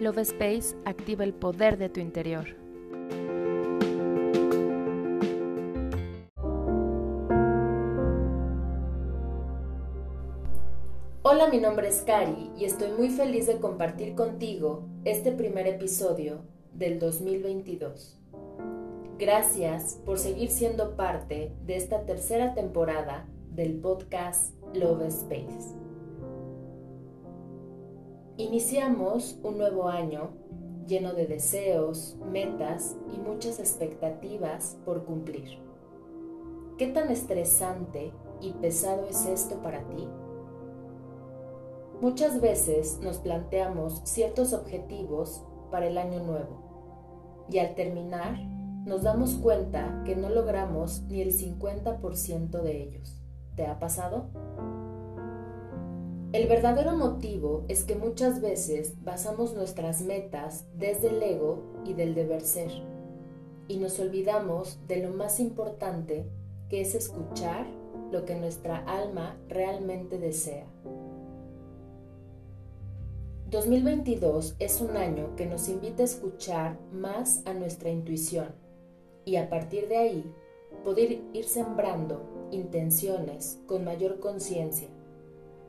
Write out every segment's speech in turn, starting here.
Love Space activa el poder de tu interior. Hola, mi nombre es Kari y estoy muy feliz de compartir contigo este primer episodio del 2022. Gracias por seguir siendo parte de esta tercera temporada del podcast Love Space. Iniciamos un nuevo año lleno de deseos, metas y muchas expectativas por cumplir. ¿Qué tan estresante y pesado es esto para ti? Muchas veces nos planteamos ciertos objetivos para el año nuevo y al terminar nos damos cuenta que no logramos ni el 50% de ellos. ¿Te ha pasado? El verdadero motivo es que muchas veces basamos nuestras metas desde el ego y del deber ser, y nos olvidamos de lo más importante que es escuchar lo que nuestra alma realmente desea. 2022 es un año que nos invita a escuchar más a nuestra intuición y a partir de ahí poder ir sembrando intenciones con mayor conciencia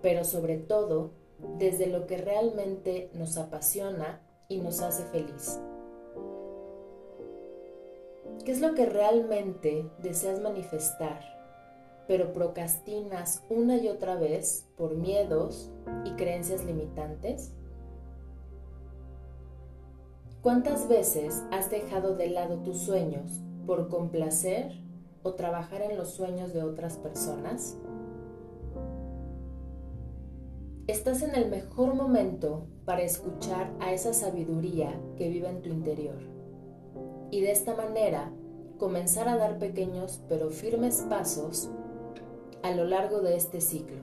pero sobre todo desde lo que realmente nos apasiona y nos hace feliz. ¿Qué es lo que realmente deseas manifestar, pero procrastinas una y otra vez por miedos y creencias limitantes? ¿Cuántas veces has dejado de lado tus sueños por complacer o trabajar en los sueños de otras personas? Estás en el mejor momento para escuchar a esa sabiduría que vive en tu interior. Y de esta manera comenzar a dar pequeños pero firmes pasos a lo largo de este ciclo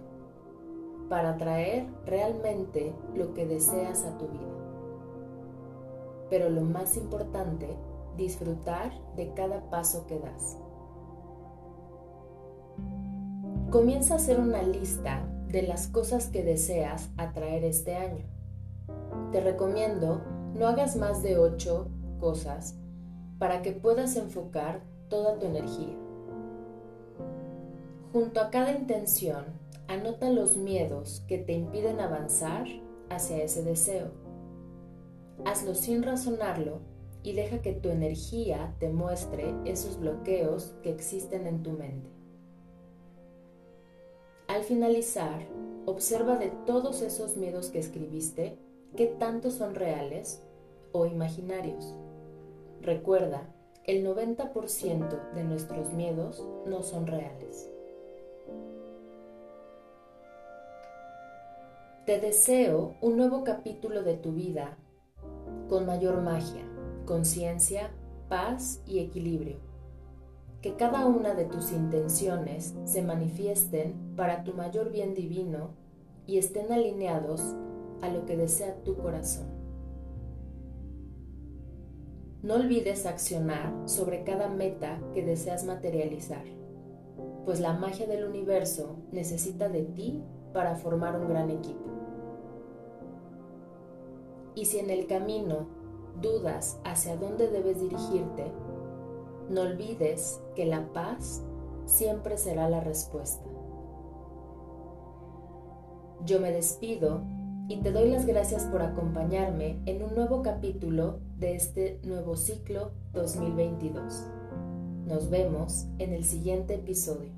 para atraer realmente lo que deseas a tu vida. Pero lo más importante, disfrutar de cada paso que das. Comienza a hacer una lista de las cosas que deseas atraer este año. Te recomiendo no hagas más de 8 cosas para que puedas enfocar toda tu energía. Junto a cada intención, anota los miedos que te impiden avanzar hacia ese deseo. Hazlo sin razonarlo y deja que tu energía te muestre esos bloqueos que existen en tu mente. Al finalizar, observa de todos esos miedos que escribiste, qué tanto son reales o imaginarios. Recuerda, el 90% de nuestros miedos no son reales. Te deseo un nuevo capítulo de tu vida con mayor magia, conciencia, paz y equilibrio que cada una de tus intenciones se manifiesten para tu mayor bien divino y estén alineados a lo que desea tu corazón. No olvides accionar sobre cada meta que deseas materializar, pues la magia del universo necesita de ti para formar un gran equipo. Y si en el camino dudas hacia dónde debes dirigirte, no olvides que la paz siempre será la respuesta. Yo me despido y te doy las gracias por acompañarme en un nuevo capítulo de este nuevo ciclo 2022. Nos vemos en el siguiente episodio.